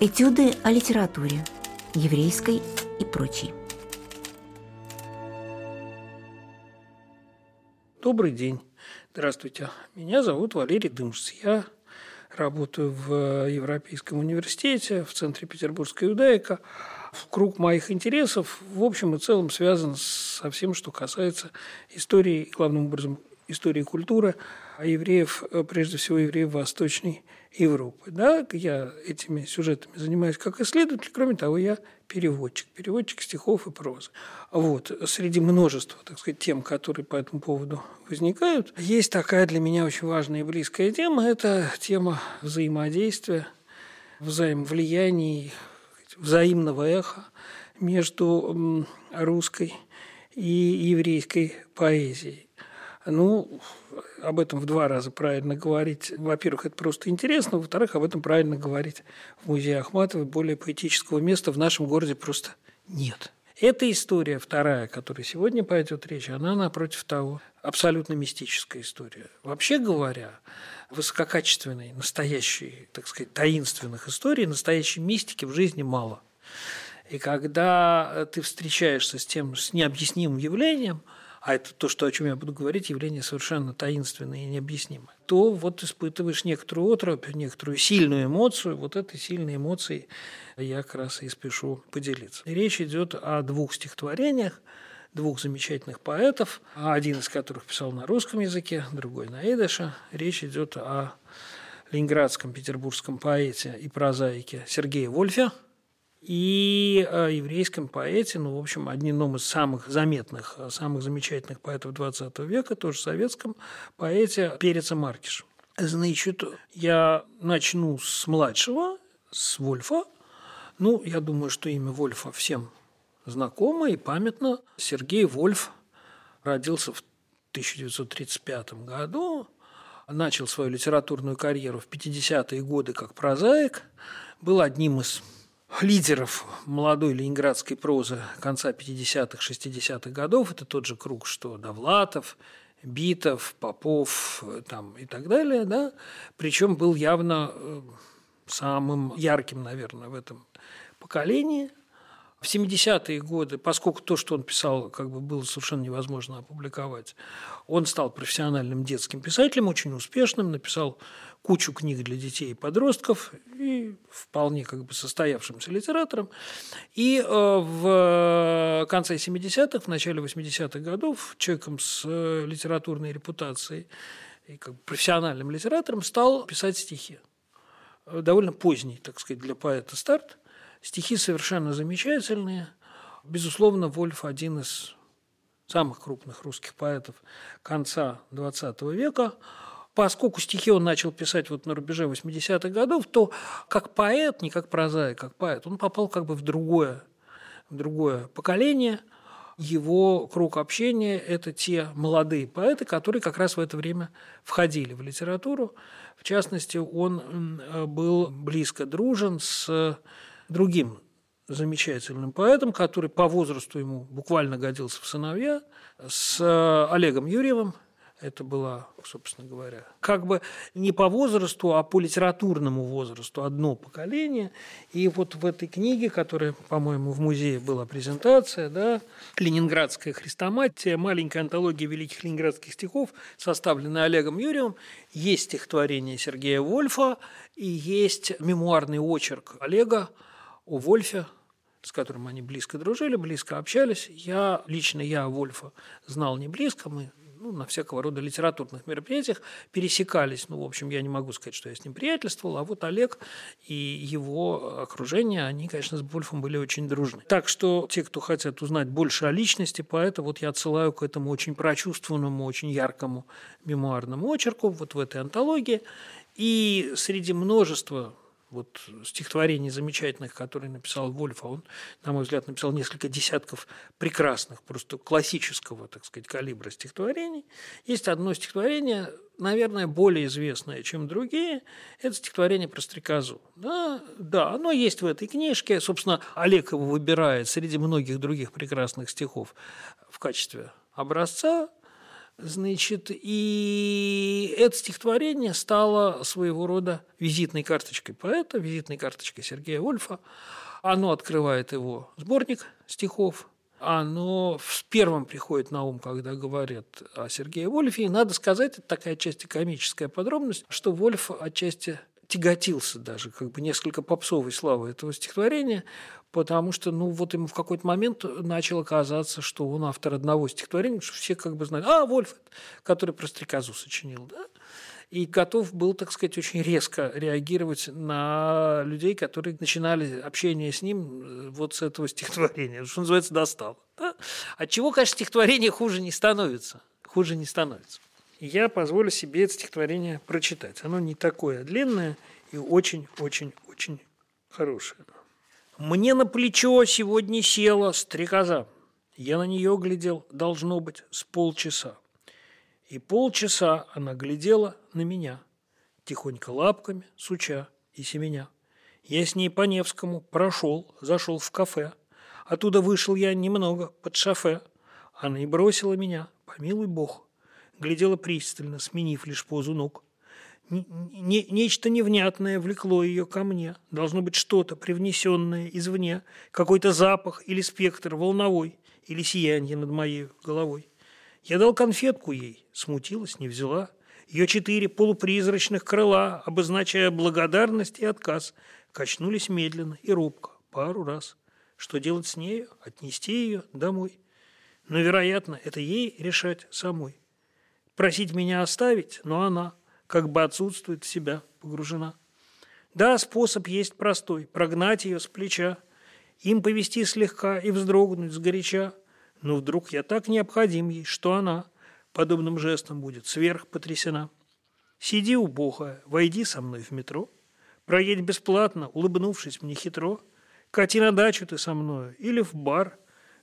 Этюды о литературе, еврейской и прочей. Добрый день. Здравствуйте. Меня зовут Валерий Дымшц. Я работаю в Европейском университете, в Центре Петербургская иудаика. В круг моих интересов в общем и целом связан со всем, что касается истории, главным образом истории культуры а евреев, прежде всего евреев Восточной Европы. Да, я этими сюжетами занимаюсь как исследователь, кроме того, я переводчик, переводчик стихов и прозы. Вот, среди множества, так сказать, тем, которые по этому поводу возникают, есть такая для меня очень важная и близкая тема, это тема взаимодействия, взаимовлияний, взаимного эха между русской и еврейской поэзией. Ну, об этом в два раза правильно говорить. Во-первых, это просто интересно. Во-вторых, об этом правильно говорить в музее Ахматовой. Более поэтического места в нашем городе просто нет. Эта история, вторая, о которой сегодня пойдет речь, она, напротив того, абсолютно мистическая история. Вообще говоря, высококачественной, настоящей, так сказать, таинственных историй, настоящей мистики в жизни мало. И когда ты встречаешься с тем, с необъяснимым явлением – а это то, что, о чем я буду говорить, явление совершенно таинственное и необъяснимое, то вот испытываешь некоторую отропь, некоторую сильную эмоцию, вот этой сильной эмоцией я как раз и спешу поделиться. Речь идет о двух стихотворениях, двух замечательных поэтов, один из которых писал на русском языке, другой на идыше. Речь идет о ленинградском петербургском поэте и прозаике Сергее Вольфе – и о еврейском поэте, ну, в общем, одном из самых заметных, самых замечательных поэтов XX века, тоже советском поэте Переца Маркиш. Значит, я начну с младшего, с Вольфа. Ну, я думаю, что имя Вольфа всем знакомо и памятно. Сергей Вольф родился в 1935 году, начал свою литературную карьеру в 50-е годы как прозаик, был одним из лидеров молодой ленинградской прозы конца 50-х, 60-х годов. Это тот же круг, что Довлатов, Битов, Попов там, и так далее. Да? Причем был явно э, самым ярким, наверное, в этом поколении. В 70-е годы, поскольку то, что он писал, как бы было совершенно невозможно опубликовать, он стал профессиональным детским писателем, очень успешным, написал кучу книг для детей и подростков и вполне как бы состоявшимся литератором. И э, в конце 70-х, в начале 80-х годов человеком с э, литературной репутацией и как бы профессиональным литератором стал писать стихи. Довольно поздний, так сказать, для поэта старт – Стихи совершенно замечательные. Безусловно, Вольф один из самых крупных русских поэтов конца XX века. Поскольку стихи он начал писать вот на рубеже 80-х годов, то как поэт, не как прозаик, как поэт, он попал как бы в другое, в другое поколение. Его круг общения – это те молодые поэты, которые как раз в это время входили в литературу. В частности, он был близко дружен с другим замечательным поэтом, который по возрасту ему буквально годился в сыновья, с э, Олегом Юрьевым. Это было, собственно говоря, как бы не по возрасту, а по литературному возрасту одно поколение. И вот в этой книге, которая, по-моему, в музее была презентация, да, «Ленинградская хрестоматия», маленькая антология великих ленинградских стихов, составленная Олегом Юрьевым, есть стихотворение Сергея Вольфа и есть мемуарный очерк Олега о Вольфе, с которым они близко дружили, близко общались. Я, лично я Вольфа знал не близко, мы ну, на всякого рода литературных мероприятиях пересекались. Ну, в общем, я не могу сказать, что я с ним приятельствовал, а вот Олег и его окружение, они, конечно, с Вольфом были очень дружны. Так что те, кто хотят узнать больше о личности поэта, вот я отсылаю к этому очень прочувствованному, очень яркому мемуарному очерку вот в этой антологии. И среди множества вот стихотворений замечательных, которые написал Вольф, а он, на мой взгляд, написал несколько десятков прекрасных, просто классического, так сказать, калибра стихотворений. Есть одно стихотворение, наверное, более известное, чем другие, это стихотворение про стрекозу. Да, да, оно есть в этой книжке. Собственно, Олег его выбирает среди многих других прекрасных стихов в качестве образца Значит, и это стихотворение стало своего рода визитной карточкой поэта, визитной карточкой Сергея Вольфа. Оно открывает его сборник стихов, оно в первом приходит на ум, когда говорят о Сергее Вольфе. И надо сказать, это такая отчасти комическая подробность, что Вольф отчасти тяготился даже, как бы несколько попсовой славы этого стихотворения, потому что, ну, вот ему в какой-то момент начало казаться, что он автор одного стихотворения, что все как бы знали, а, Вольф, который про стрекозу сочинил, да, и готов был, так сказать, очень резко реагировать на людей, которые начинали общение с ним э, вот с этого стихотворения, что называется, достал. Да? От чего, конечно, стихотворение хуже не становится. Хуже не становится. Я позволю себе это стихотворение прочитать. Оно не такое длинное и очень-очень-очень хорошее. Мне на плечо сегодня села стрекоза. Я на нее глядел, должно быть, с полчаса. И полчаса она глядела на меня, тихонько лапками, суча и семеня. Я с ней по Невскому прошел, зашел в кафе. Оттуда вышел я немного под шофе. Она и бросила меня, помилуй бог. Глядела пристально, сменив лишь позу ног. Не, нечто невнятное влекло ее ко мне. Должно быть что-то, привнесенное извне, какой-то запах или спектр волновой, или сияние над моей головой. Я дал конфетку ей, смутилась, не взяла. Ее четыре полупризрачных крыла, обозначая благодарность и отказ, качнулись медленно и робко, пару раз. Что делать с нею? Отнести ее домой. Но, вероятно, это ей решать самой. Просить меня оставить, но она как бы отсутствует в себя, погружена. Да, способ есть простой – прогнать ее с плеча, им повести слегка и вздрогнуть сгоряча – но вдруг я так необходим ей, что она подобным жестом будет сверх потрясена. Сиди у Бога, войди со мной в метро, проедь бесплатно, улыбнувшись мне хитро, кати на дачу ты со мною или в бар,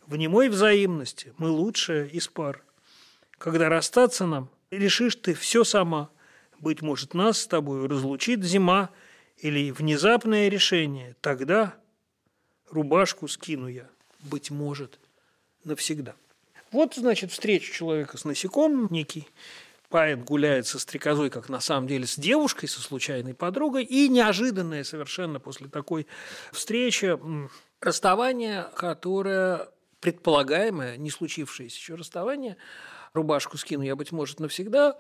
в немой взаимности мы лучшая из пар. Когда расстаться нам, решишь ты все сама, быть может, нас с тобой разлучит зима или внезапное решение, тогда рубашку скину я, быть может, навсегда. Вот, значит, встреча человека с насекомым, некий поэт гуляет со стрекозой, как на самом деле с девушкой, со случайной подругой, и неожиданное совершенно после такой встречи расставание, которое предполагаемое, не случившееся еще расставание, рубашку скину я, быть может, навсегда,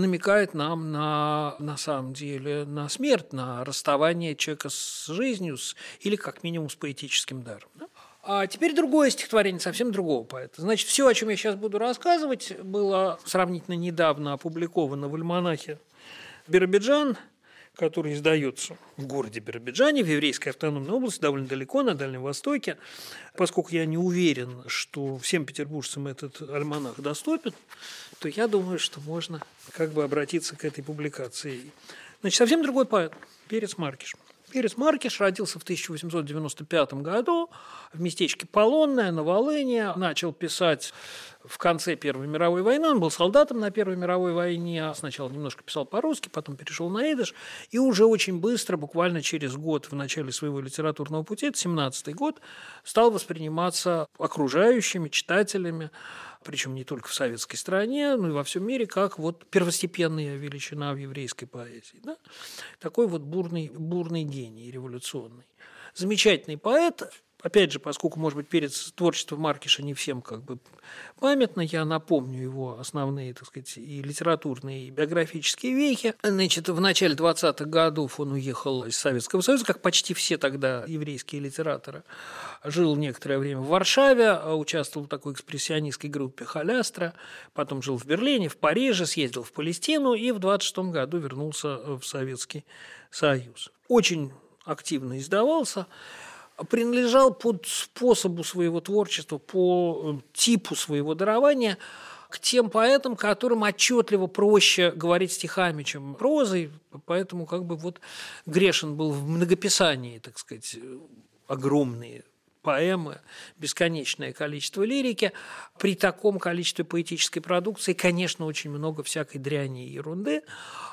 намекает нам на, на самом деле на смерть, на расставание человека с жизнью с, или как минимум с поэтическим даром. Да? А теперь другое стихотворение, совсем другого поэта. Значит, все, о чем я сейчас буду рассказывать, было сравнительно недавно опубликовано в альманахе «Биробиджан», который издается в городе Биробиджане, в еврейской автономной области, довольно далеко, на Дальнем Востоке. Поскольку я не уверен, что всем петербуржцам этот альманах доступен, то я думаю, что можно как бы обратиться к этой публикации. Значит, совсем другой поэт, Перец Маркиш. Перес Маркиш родился в 1895 году в местечке Полонное на Волыне. Начал писать в конце Первой мировой войны. Он был солдатом на Первой мировой войне. Сначала немножко писал по-русски, потом перешел на идыш. И уже очень быстро, буквально через год в начале своего литературного пути, это 17 год, стал восприниматься окружающими, читателями причем не только в советской стране, но и во всем мире, как вот первостепенная величина в еврейской поэзии. Да? Такой вот бурный, бурный гений революционный. Замечательный поэт, Опять же, поскольку, может быть, перед творчеством Маркиша не всем как бы памятно, я напомню его основные, так сказать, и литературные, и биографические вехи. Значит, в начале 20-х годов он уехал из Советского Союза, как почти все тогда еврейские литераторы. Жил некоторое время в Варшаве, участвовал в такой экспрессионистской группе «Халястра», потом жил в Берлине, в Париже, съездил в Палестину и в 26 году вернулся в Советский Союз. Очень активно издавался принадлежал под способу своего творчества, по э, типу своего дарования к тем поэтам, которым отчетливо проще говорить стихами, чем прозой, поэтому как бы вот грешен был в многописании, так сказать, огромные поэмы, бесконечное количество лирики. При таком количестве поэтической продукции, конечно, очень много всякой дряни и ерунды.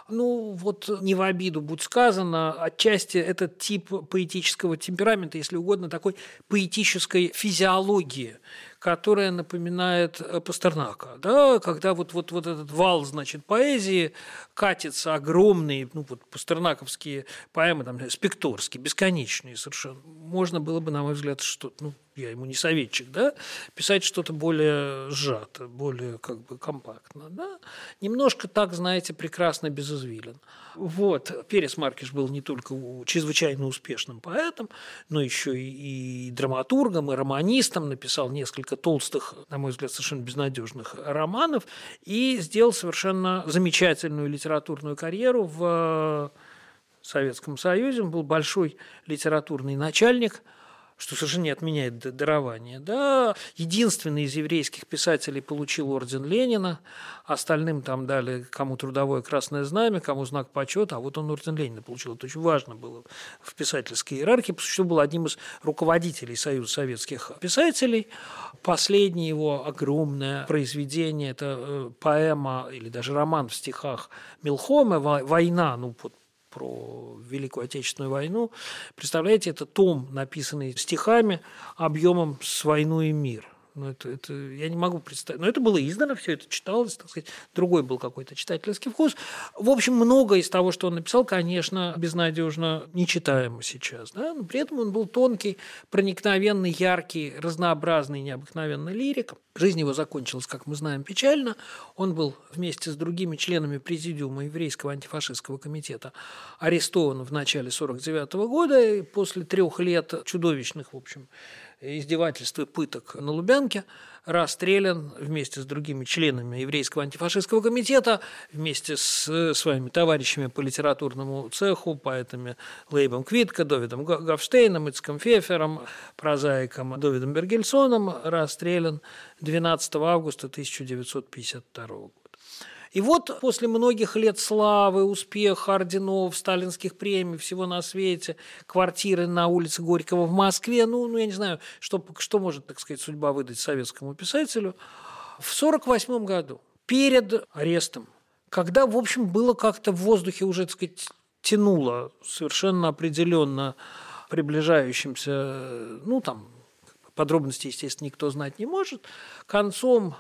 Ну, вот не в обиду будь сказано, отчасти этот тип поэтического темперамента, если угодно, такой поэтической физиологии, которая напоминает э, Пастернака, да, когда вот, вот, вот этот вал, значит, поэзии катится огромные, ну, вот пастернаковские поэмы, там, спекторские, бесконечные совершенно. Можно было бы, на мой взгляд, что ну, я ему не советчик, да, писать что-то более сжато, более как бы компактно, да. Немножко так, знаете, прекрасно без извилин. Вот. Перес Маркиш был не только чрезвычайно успешным поэтом, но еще и, и драматургом, и романистом, написал несколько толстых, на мой взгляд, совершенно безнадежных романов и сделал совершенно замечательную литературную карьеру в Советском Союзе. Он был большой литературный начальник – что совершенно не отменяет дарование. Да, единственный из еврейских писателей получил орден Ленина, остальным там дали кому трудовое красное знамя, кому знак почета, а вот он орден Ленина получил. Это очень важно было в писательской иерархии, потому что был одним из руководителей Союза советских писателей. Последнее его огромное произведение – это э, поэма или даже роман в стихах Милхома «Война», ну, вот про Великую Отечественную войну. Представляете, это том, написанный стихами объемом с «Войну и мир». Ну, это, это, я не могу представить. Но это было издано, все это читалось, так сказать. Другой был какой-то читательский вкус. В общем, многое из того, что он написал, конечно, безнадежно нечитаемо сейчас. Да? Но при этом он был тонкий, проникновенный, яркий, разнообразный, необыкновенный лирик. Жизнь его закончилась, как мы знаем, печально. Он был вместе с другими членами президиума еврейского антифашистского комитета арестован в начале 1949 года. И после трех лет чудовищных, в общем, издевательств и пыток на Лубянке, расстрелян вместе с другими членами еврейского антифашистского комитета, вместе с своими товарищами по литературному цеху, поэтами Лейбом Квитко, Довидом Гавштейном, Ицком Фефером, прозаиком Довидом Бергельсоном, расстрелян 12 августа 1952 года. И вот после многих лет славы, успеха, орденов, сталинских премий, всего на свете, квартиры на улице Горького в Москве, ну, ну я не знаю, что, что может, так сказать, судьба выдать советскому писателю, в 1948 году, перед арестом, когда, в общем, было как-то в воздухе уже, так сказать, тянуло совершенно определенно приближающимся, ну, там, подробности, естественно, никто знать не может, концом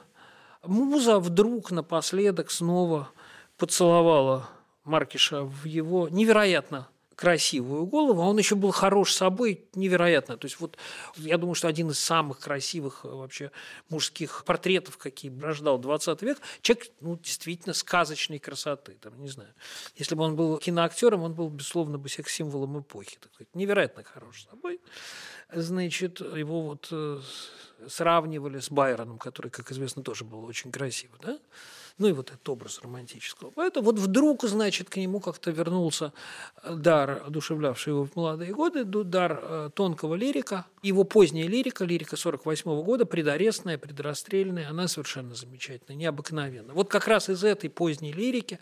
Муза вдруг напоследок снова поцеловала Маркиша в его невероятно красивую голову, а он еще был хорош собой, невероятно. То есть вот я думаю, что один из самых красивых э, вообще мужских портретов, какие рождал 20 век, человек ну, действительно сказочной красоты. Там, не знаю, если бы он был киноактером, он был, безусловно, бы секс-символом эпохи. Так сказать. Невероятно хорош собой. Значит, его вот э, сравнивали с Байроном, который, как известно, тоже был очень красивый, да? Ну и вот этот образ романтического. Поэтому вот вдруг, значит, к нему как-то вернулся дар, одушевлявший его в молодые годы, дар э, тонкого лирика. Его поздняя лирика, лирика 48 -го года, предарестная, предрасстрельная, она совершенно замечательная, необыкновенная. Вот как раз из этой поздней лирики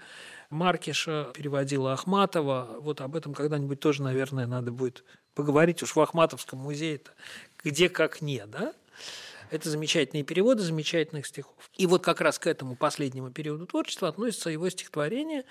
Маркиша переводила Ахматова. Вот об этом когда-нибудь тоже, наверное, надо будет поговорить уж в Ахматовском музее-то, где как не, да? Это замечательные переводы замечательных стихов. И вот как раз к этому последнему периоду творчества относится его стихотворение,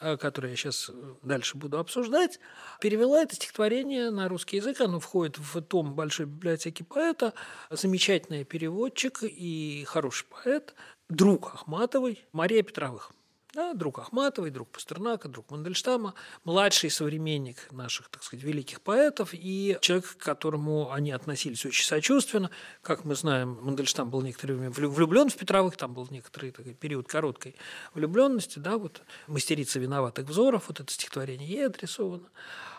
э, которое я сейчас э, дальше буду обсуждать. Перевела это стихотворение на русский язык, оно входит в том Большой библиотеки поэта. Замечательный переводчик и хороший поэт, друг Ахматовой Мария Петровых. Да, друг Ахматовой, друг Пастернака, друг Мандельштама, младший современник наших, так сказать, великих поэтов и человек, к которому они относились очень сочувственно. Как мы знаем, Мандельштам был некоторое время влюблен в Петровых, там был некоторый такой период короткой влюбленности, да, вот «Мастерица виноватых взоров», вот это стихотворение ей адресовано.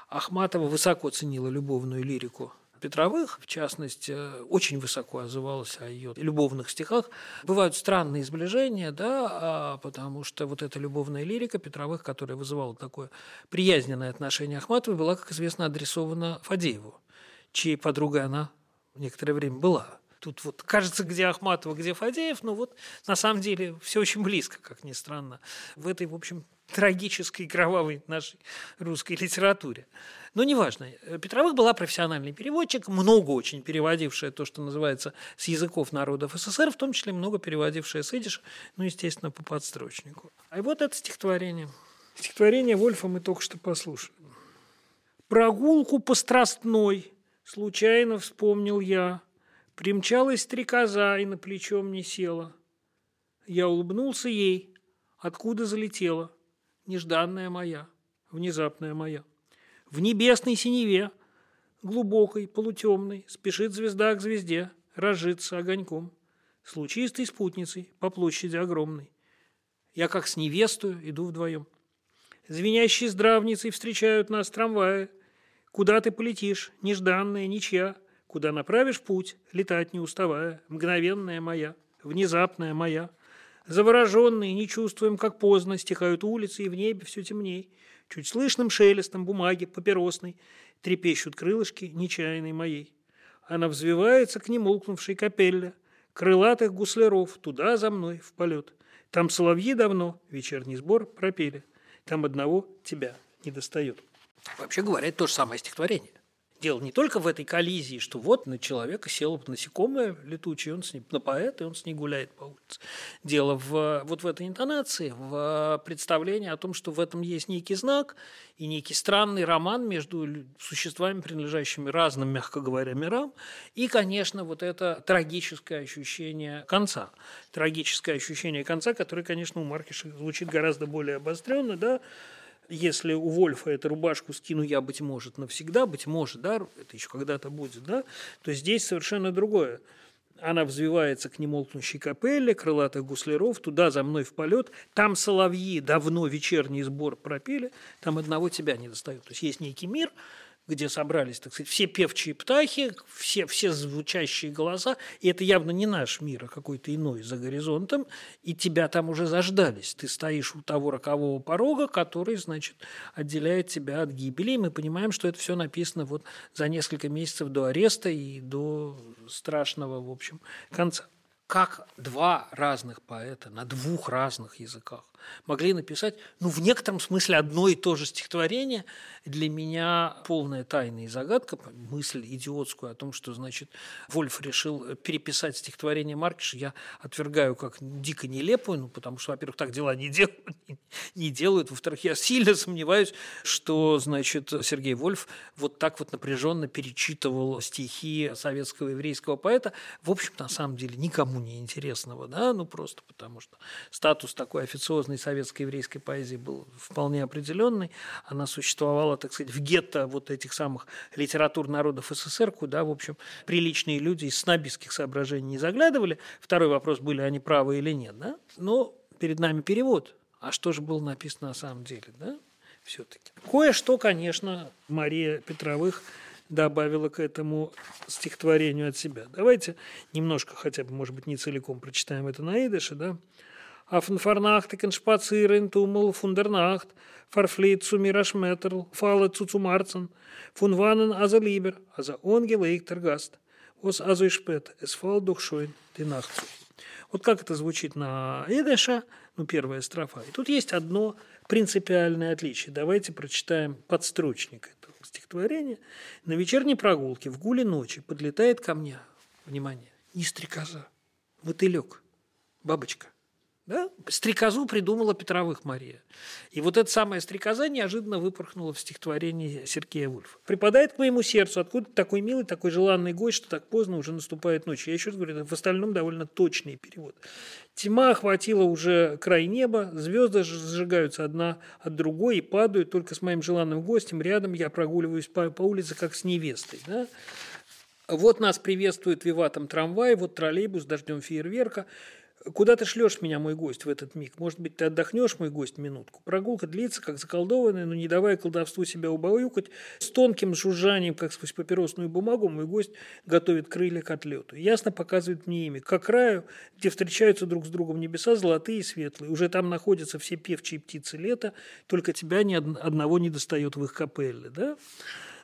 Ахматова высоко ценила любовную лирику Петровых, в частности, очень высоко отзывалась о ее любовных стихах. Бывают странные сближения, да, а потому что вот эта любовная лирика Петровых, которая вызывала такое приязненное отношение Ахматовой, была, как известно, адресована Фадееву, чьей подругой она некоторое время была. Тут вот кажется, где Ахматова, где Фадеев, но вот на самом деле все очень близко, как ни странно, в этой, в общем, трагической, кровавой нашей русской литературе. Но неважно. Петровых была профессиональный переводчик, много очень переводившая то, что называется, с языков народов СССР, в том числе много переводившая с идиш, ну, естественно, по подстрочнику. А вот это стихотворение. Стихотворение Вольфа мы только что послушали. «Прогулку по Страстной случайно вспомнил я, Примчалась стрекоза и на плечо мне села. Я улыбнулся ей, откуда залетела, нежданная моя, внезапная моя. В небесной синеве, глубокой, полутемной, спешит звезда к звезде, разжиться огоньком, с лучистой спутницей по площади огромной. Я как с невестою иду вдвоем. Звенящие здравницей встречают нас трамваи. Куда ты полетишь, нежданная, ничья, Куда направишь путь, летать не уставая, Мгновенная моя, внезапная моя. Завороженные, не чувствуем, как поздно Стихают улицы, и в небе все темней. Чуть слышным шелестом бумаги папиросной Трепещут крылышки нечаянной моей. Она взвивается к немолкнувшей капелле, Крылатых гусляров туда за мной в полет. Там соловьи давно вечерний сбор пропели. Там одного тебя не достает. Вообще говоря, это то же самое стихотворение. Дело не только в этой коллизии, что вот на человека село насекомое летучее, он с ним, на поэта, и он с ней гуляет по улице. Дело в, вот в этой интонации, в представлении о том, что в этом есть некий знак и некий странный роман между существами, принадлежащими разным, мягко говоря, мирам, и, конечно, вот это трагическое ощущение конца. Трагическое ощущение конца, которое, конечно, у Маркиша звучит гораздо более обостренно, да, если у Вольфа эту рубашку скину я, быть может, навсегда, быть может, да, это еще когда-то будет, да, то здесь совершенно другое. Она взвивается к немолкнущей капелле, крылатых гусляров, туда за мной в полет. Там соловьи давно вечерний сбор пропели, там одного тебя не достают. То есть есть некий мир, где собрались, так сказать, все певчие птахи, все, все звучащие голоса, и это явно не наш мир, а какой-то иной за горизонтом, и тебя там уже заждались. Ты стоишь у того рокового порога, который, значит, отделяет тебя от гибели, и мы понимаем, что это все написано вот за несколько месяцев до ареста и до страшного, в общем, конца как два разных поэта на двух разных языках могли написать, ну, в некотором смысле одно и то же стихотворение, для меня полная тайна и загадка, мысль идиотскую о том, что, значит, Вольф решил переписать стихотворение Маркиша, я отвергаю как дико нелепую, ну, потому что, во-первых, так дела не делают, не делают, во-вторых, я сильно сомневаюсь, что, значит, Сергей Вольф вот так вот напряженно перечитывал стихи советского еврейского поэта, в общем, на самом деле, никому неинтересного, да, ну просто потому что статус такой официозной советской еврейской поэзии был вполне определенный, она существовала, так сказать, в гетто вот этих самых литератур народов СССР, куда, в общем, приличные люди из снобистских соображений не заглядывали. Второй вопрос, были они правы или нет, да, но перед нами перевод. А что же было написано на самом деле, да, все-таки. Кое-что, конечно, Мария Петровых добавила к этому стихотворению от себя. Давайте немножко, хотя бы, может быть, не целиком прочитаем это на идыше, да? Auf Farnachtigen spazieren, Tummel von der Nacht, verfleht zu mir Schmetterl, falle zu zum Arzen, von wannen also lieber, also ungelegter Gast, was also spät, Nacht zu. Вот как это звучит на идыше, ну, первая строфа. И тут есть одно принципиальное отличие. Давайте прочитаем подстрочник стихотворение. На вечерней прогулке в гуле ночи подлетает ко мне, внимание, не стрекоза, мотылек, бабочка – да? Стрекозу придумала Петровых Мария. И вот эта самая стрекоза неожиданно выпорхнула в стихотворении Сергея Вульфа. Припадает к моему сердцу, откуда такой милый, такой желанный гость, что так поздно уже наступает ночь. Я еще раз говорю, в остальном довольно точный перевод. Тьма охватила уже край неба, звезды сжигаются одна от другой и падают. Только с моим желанным гостем рядом я прогуливаюсь по, по улице, как с невестой. Да? Вот нас приветствует виватом трамвай, вот троллейбус, дождем фейерверка. Куда ты шлешь меня, мой гость, в этот миг? Может быть, ты отдохнешь, мой гость, минутку? Прогулка длится, как заколдованная, но не давая колдовству себя убаюкать, с тонким жужжанием, как сквозь папиросную бумагу, мой гость готовит крылья к отлету. Ясно показывает мне имя, как раю, где встречаются друг с другом небеса золотые и светлые. Уже там находятся все певчие птицы лета, только тебя ни одного не достает в их капелле, да?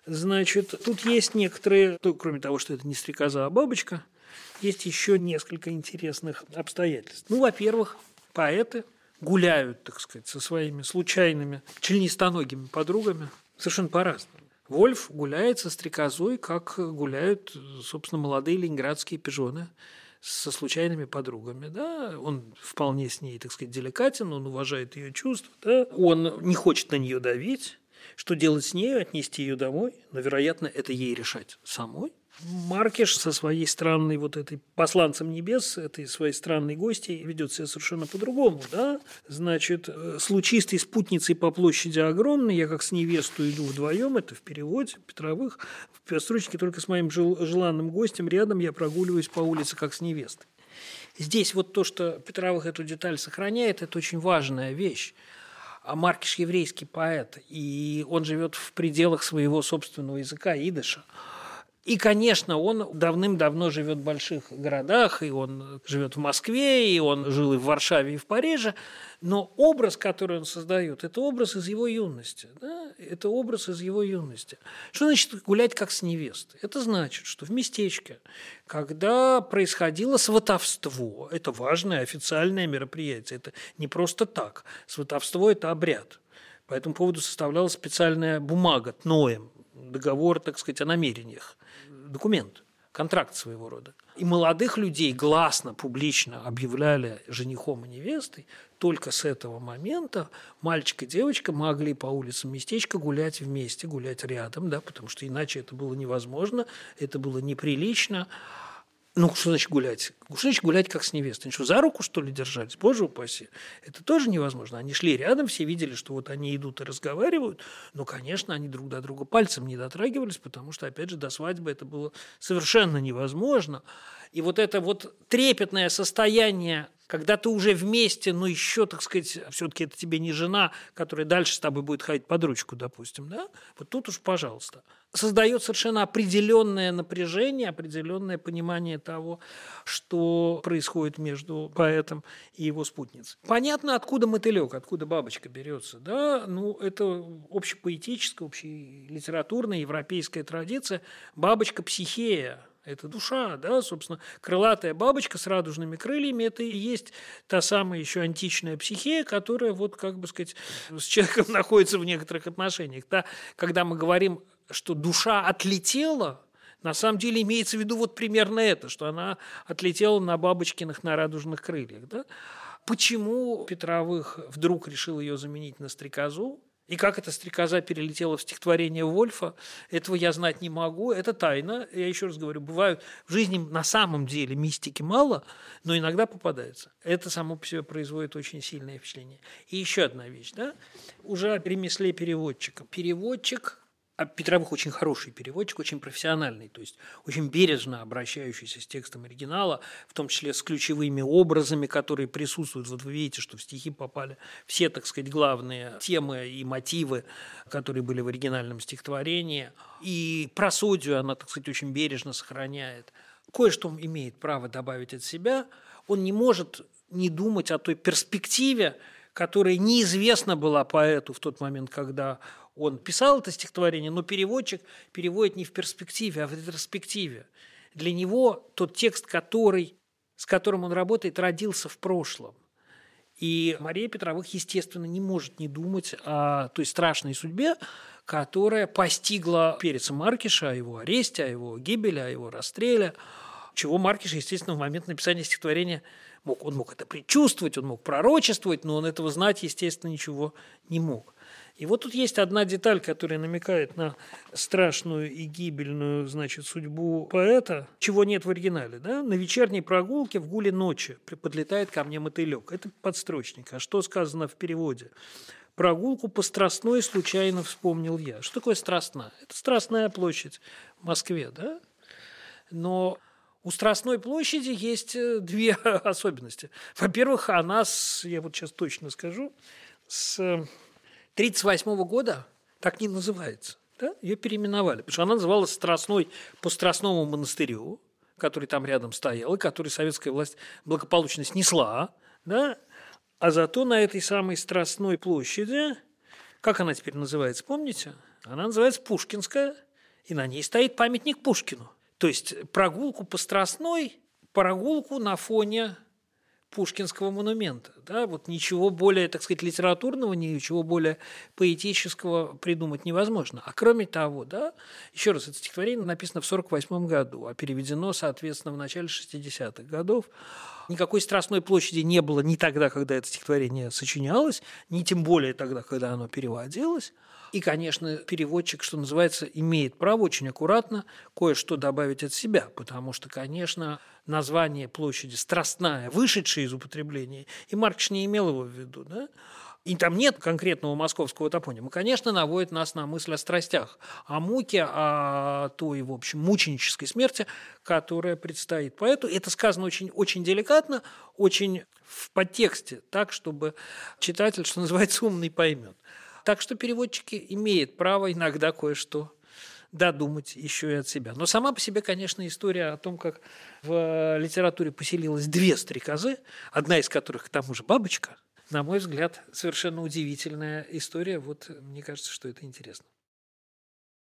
Значит, тут есть некоторые, кроме того, что это не стрекоза, а бабочка – есть еще несколько интересных обстоятельств. Ну, во-первых, поэты гуляют, так сказать, со своими случайными членистоногими подругами совершенно по-разному. Вольф гуляет со стрекозой, как гуляют, собственно, молодые ленинградские пижоны со случайными подругами. Да? Он вполне с ней, так сказать, деликатен, он уважает ее чувства, да? он не хочет на нее давить, Что делать с ней, отнести ее домой? Но, вероятно, это ей решать самой. Маркиш со своей странной вот этой посланцем небес, этой своей странной гостьей ведет себя совершенно по-другому, да? Значит, э, с лучистой спутницей по площади огромной, я как с невесту иду вдвоем, это в переводе Петровых, в строчке только с моим желанным гостем рядом я прогуливаюсь по улице как с невестой. Здесь вот то, что Петровых эту деталь сохраняет, это очень важная вещь. А Маркиш еврейский поэт, и он живет в пределах своего собственного языка, идыша. И, конечно, он давным-давно живет в больших городах, и он живет в Москве, и он жил и в Варшаве, и в Париже. Но образ, который он создает, это образ из его юности. Да? Это образ из его юности. Что значит гулять как с невестой? Это значит, что в местечке, когда происходило сватовство, это важное официальное мероприятие, это не просто так. Сватовство – это обряд. По этому поводу составлялась специальная бумага, тноем, договор, так сказать, о намерениях документ, контракт своего рода. И молодых людей гласно, публично объявляли женихом и невестой. Только с этого момента мальчик и девочка могли по улицам местечка гулять вместе, гулять рядом, да, потому что иначе это было невозможно, это было неприлично. Ну, что значит гулять? Что значит гулять как с невестой? Они что, за руку, что ли, держались? Боже упаси. Это тоже невозможно. Они шли рядом, все видели, что вот они идут и разговаривают. Но, конечно, они друг до друга пальцем не дотрагивались, потому что, опять же, до свадьбы это было совершенно невозможно. И вот это вот трепетное состояние когда ты уже вместе, но еще, так сказать, все-таки это тебе не жена, которая дальше с тобой будет ходить под ручку, допустим, да? Вот тут уж, пожалуйста. Создает совершенно определенное напряжение, определенное понимание того, что происходит между поэтом и его спутницей. Понятно, откуда мотылек, откуда бабочка берется, да? Ну, это общепоэтическая, общелитературная европейская традиция. Бабочка – психея, это душа, да, собственно, крылатая бабочка с радужными крыльями, это и есть та самая еще античная психея, которая вот, как бы сказать, с человеком находится в некоторых отношениях. Да? Когда мы говорим, что душа отлетела, на самом деле имеется в виду вот примерно это, что она отлетела на бабочкиных, на радужных крыльях. Да? Почему Петровых вдруг решил ее заменить на стрекозу? И как эта стрекоза перелетела в стихотворение Вольфа, этого я знать не могу. Это тайна. Я еще раз говорю, бывают в жизни на самом деле мистики мало, но иногда попадается. Это само по себе производит очень сильное впечатление. И еще одна вещь. Да? Уже о ремесле переводчика. Переводчик а Петровых очень хороший переводчик, очень профессиональный, то есть очень бережно обращающийся с текстом оригинала, в том числе с ключевыми образами, которые присутствуют. Вот вы видите, что в стихи попали все, так сказать, главные темы и мотивы, которые были в оригинальном стихотворении. И просодию она, так сказать, очень бережно сохраняет. Кое-что он имеет право добавить от себя. Он не может не думать о той перспективе, которая неизвестна была поэту в тот момент, когда он писал это стихотворение, но переводчик переводит не в перспективе, а в ретроспективе. Для него тот текст, который, с которым он работает, родился в прошлом. И Мария Петровых, естественно, не может не думать о той страшной судьбе, которая постигла Переца Маркиша, о его аресте, о его гибели, о его расстреле, чего Маркиш, естественно, в момент написания стихотворения мог. Он мог это предчувствовать, он мог пророчествовать, но он этого знать, естественно, ничего не мог. И вот тут есть одна деталь, которая намекает на страшную и гибельную, значит, судьбу поэта, чего нет в оригинале. Да? На вечерней прогулке в гуле ночи подлетает ко мне мотылек. Это подстрочник. А что сказано в переводе? Прогулку по Страстной случайно вспомнил я. Что такое Страстная? Это Страстная площадь в Москве, да? Но у Страстной площади есть э, две особенности. Во-первых, она, с, я вот сейчас точно скажу, с 1938 года так не называется. Да? Ее переименовали, потому что она называлась Страстной по Страстному монастырю, который там рядом стоял, и который советская власть благополучно снесла. Да? А зато на этой самой Страстной площади, как она теперь называется, помните? Она называется Пушкинская, и на ней стоит памятник Пушкину. То есть прогулку по Страстной, прогулку на фоне Пушкинского монумента. Да? Вот ничего более, так сказать, литературного, ничего более поэтического придумать невозможно. А кроме того, да, еще раз, это стихотворение написано в 1948 году, а переведено, соответственно, в начале 60-х годов. Никакой Страстной площади не было ни тогда, когда это стихотворение сочинялось, ни тем более тогда, когда оно переводилось – И, конечно, переводчик, что называется, имеет право очень аккуратно кое-что добавить от себя, потому что, конечно, название площади «Страстная», вышедшее из употребления, и Маркш не имел его в виду, да? И там нет конкретного московского топонима, конечно, наводит нас на мысль о страстях, о муке, о той, в общем, мученической смерти, которая предстоит поэту. Это сказано очень, очень деликатно, очень в подтексте, так, чтобы читатель, что называется, умный поймет. Так что переводчики имеют право иногда кое-что додумать еще и от себя. Но сама по себе, конечно, история о том, как в литературе поселилось две стрекозы, одна из которых к тому же бабочка, на мой взгляд, совершенно удивительная история. Вот мне кажется, что это интересно.